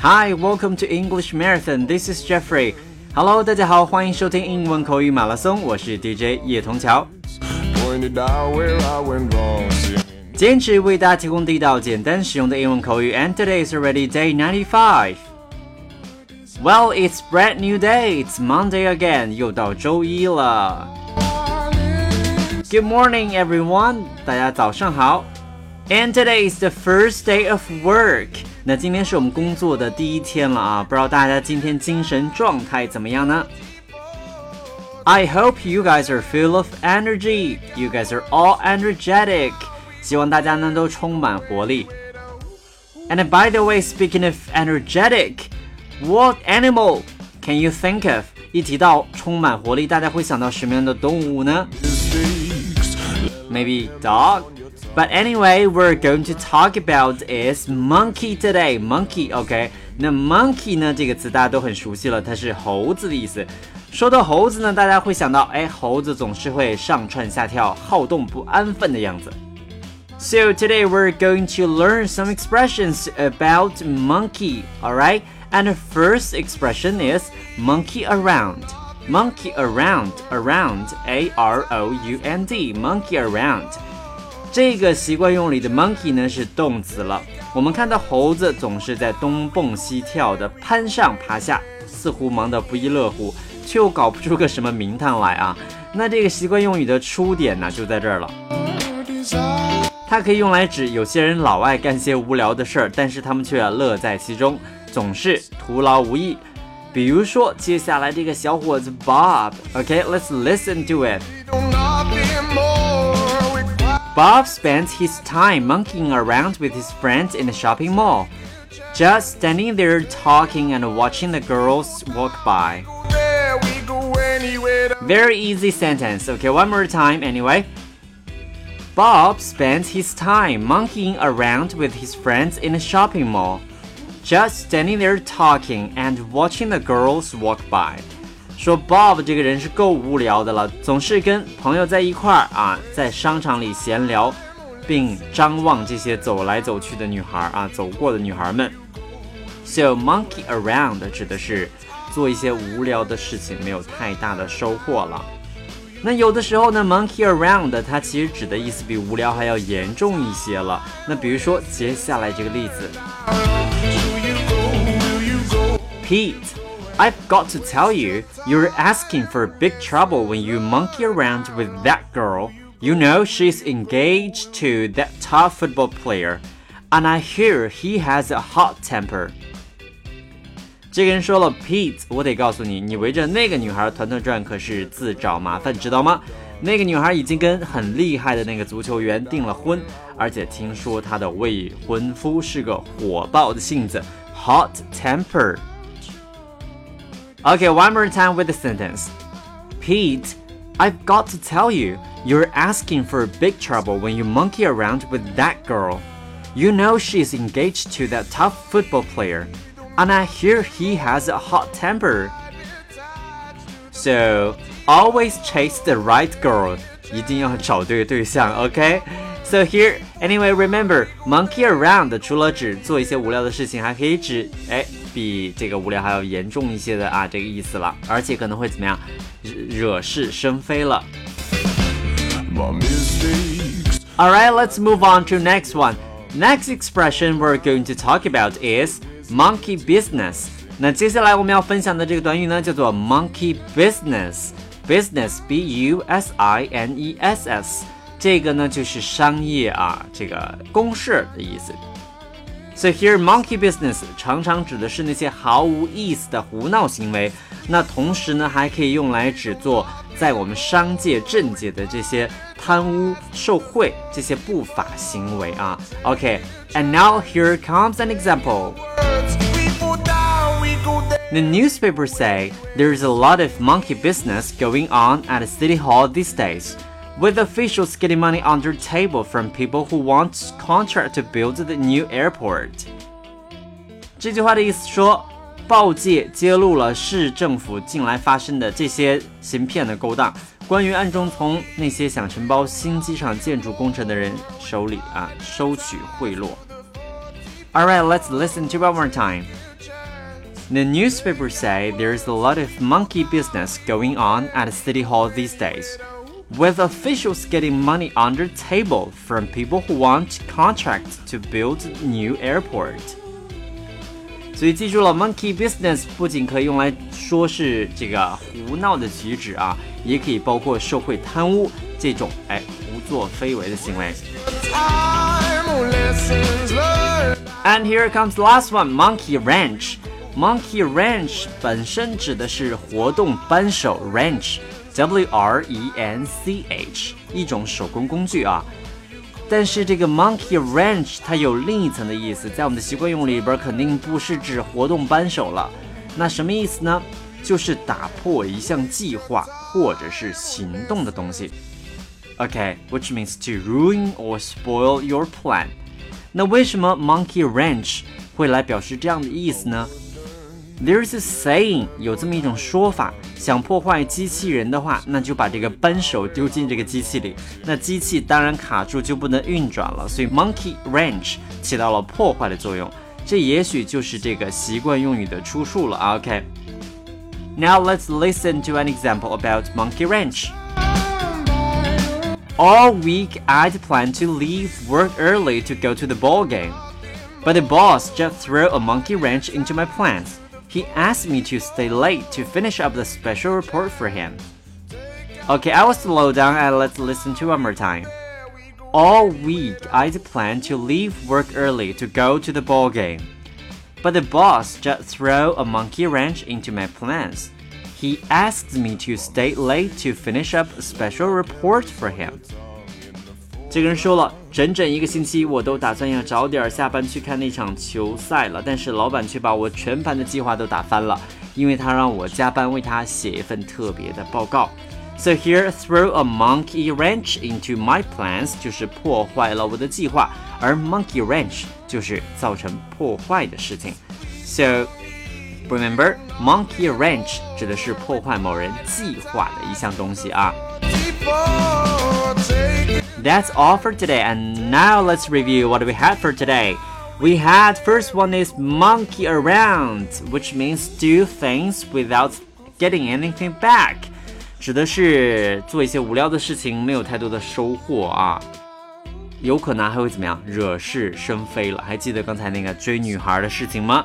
Hi, welcome to English Marathon. This is Jeffrey. Hello，大家好，欢迎收听英文口语马拉松，我是 DJ 叶童桥。坚持为大家提供地道、简单实用的英文口语，and today is already day ninety-five. Well, it's brand new day. It's Monday again. 又到周一了。Good morning, everyone. 大家早上好。And today is the first day of work. 那今天是我们工作的第一天了啊，不知道大家今天精神状态怎么样呢？I hope you guys are full of energy. You guys are all energetic. 希望大家呢都充满活力。And by the way, speaking of energetic, what animal can you think of? 一提到充满活力，大家会想到什么样的动物呢？Maybe dog. But anyway, we're going to talk about is monkey today. Monkey, OK？那 monkey 呢这个词大家都很熟悉了，它是猴子的意思。说到猴子呢，大家会想到，哎，猴子总是会上蹿下跳、好动不安分的样子。So today we're going to learn some expressions about monkey, alright? And the first expression is monkey around. Monkey around, around, A R O U N D, monkey around. 这个习惯用里的 monkey 呢是动词了。我们看到猴子总是在东蹦西跳的攀上爬下，似乎忙得不亦乐乎，却又搞不出个什么名堂来啊。那这个习惯用语的出点呢就在这儿了。它可以用来指有些人老爱干些无聊的事儿，但是他们却乐在其中，总是徒劳无益。比如说接下来这个小伙子 Bob，OK，let's listen to it。Bob spent his time monkeying around with his friends in the shopping mall, just standing there talking and watching the girls walk by. Very easy sentence. Okay, one more time anyway. Bob spent his time monkeying around with his friends in a shopping mall, just standing there talking and watching the girls walk by. 说 Bob 这个人是够无聊的了，总是跟朋友在一块儿啊，在商场里闲聊，并张望这些走来走去的女孩啊，走过的女孩们。So monkey around 指的是做一些无聊的事情，没有太大的收获了。那有的时候呢，monkey around 它其实指的意思比无聊还要严重一些了。那比如说接下来这个例子，Pete。I've got to tell you, you're asking for big trouble when you monkey around with that girl. You know she's engaged to that top football player, and I hear he has a hot temper. 这个人说了，Pete，我得告诉你，你围着那个女孩团团转可是自找麻烦，知道吗？那个女孩已经跟很厉害的那个足球员订了婚，而且听说她的未婚夫是个火爆的性子，hot temper。 Okay, one more time with the sentence. Pete, I've got to tell you, you're asking for big trouble when you monkey around with that girl. You know she's engaged to that tough football player, and I hear he has a hot temper. So, always chase the right girl. 一定要找对对象，OK？So here, anyway, remember, monkey around 除了指做一些无聊的事情，还可以指哎 比这个无聊还要严重一些的啊这个意思了，而且可能会怎么样，惹惹是生非了。Alright, let's move on to next one. Next expression we're going to talk about is monkey business. 那接下来我们要分享的这个短语呢，叫做 monkey business. Business, B-U-S-I-N-E-S-S. 这个呢就是商业啊，这个公事的意思。So here, monkey business 常常指的是那些毫无意思的胡闹行为。那同时呢，还可以用来指作在我们商界、政界的这些贪污受贿这些不法行为啊。OK，and、okay, now here comes an example. The newspapers say there's a lot of monkey business going on at City Hall these days with officials getting money under table from people who want contract to build the new airport。这句话的意思说，报界揭露了市政府近来发生的这些行骗的勾当，关于暗中从那些想承包新机场建筑工程的人手里啊收取贿赂。Alright, let's listen to one more time. The newspapers say there's a lot of monkey business going on at City Hall these days, with officials getting money under the table from people who want contracts to build new airport. 所以记住了，monkey business 不仅可以用来说是这个胡闹的举止啊，也可以包括受贿、贪污这种哎胡作非为的行为。And here comes the last one, monkey wrench. Monkey wrench 本身指的是活动扳手 Wrench 一种手工工具啊。但是这个 monkey wrench 它有另一层的意思，在我们的习惯用里边肯定不是指活动扳手了。那什么意思呢？就是打破一项计划或者是行动的东西。OK，which means to ruin or spoil your plan。那为什么 monkey wrench 会来表示这样的意思呢 ？There's a saying，有这么一种说法，想破坏机器人的话，那就把这个扳手丢进这个机器里，那机器当然卡住就不能运转了。所以 monkey wrench 起到了破坏的作用，这也许就是这个习惯用语的出处了。OK，now let's listen to an example about monkey wrench. All week I'd planned to leave work early to go to the ball game, but the boss just threw a monkey wrench into my plans. He asked me to stay late to finish up the special report for him. Okay, I will slow down and let's listen to one more time. All week, I'd planned to leave work early to go to the ball game. But the boss just threw a monkey wrench into my plans. He asked me to stay late to finish up a special report for him. 这个人说了，整整一个星期我都打算要早点下班去看那场球赛了，但是老板却把我全盘的计划都打翻了，因为他让我加班为他写一份特别的报告。So here, throw a monkey wrench into my plans 就是破坏了我的计划，而 monkey wrench 就是造成破坏的事情。So remember, monkey wrench 指的是破坏某人计划的一项东西啊。That's all for today, and now let's review what we had for today. We had first one is monkey around, which means do things without getting anything back，指的是做一些无聊的事情，没有太多的收获啊，有可能还会怎么样，惹是生非了。还记得刚才那个追女孩的事情吗？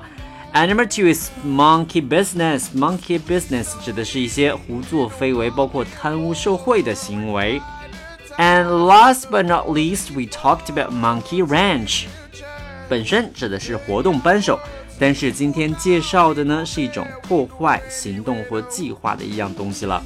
And number two is monkey business. Monkey business 指的是一些胡作非为，包括贪污受贿的行为。 and last but not least, we talked about Monkey Wrench。本身指的是活动扳手，但是今天介绍的呢是一种破坏行动或计划的一样东西了。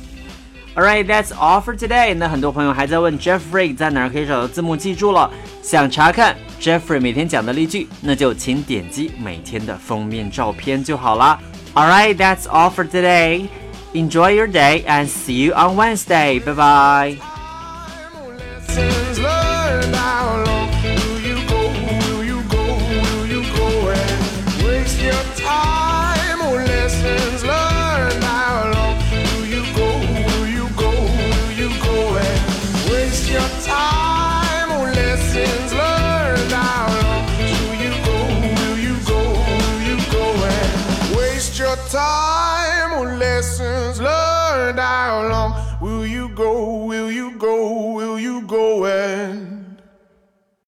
Alright, that's all for today。那很多朋友还在问 Jeffrey 在哪儿可以找到字幕，记住了。想查看 Jeffrey 每天讲的例句，那就请点击每天的封面照片就好啦。Alright, that's all for today. Enjoy your day and see you on Wednesday. Bye bye time or lessons learned? How long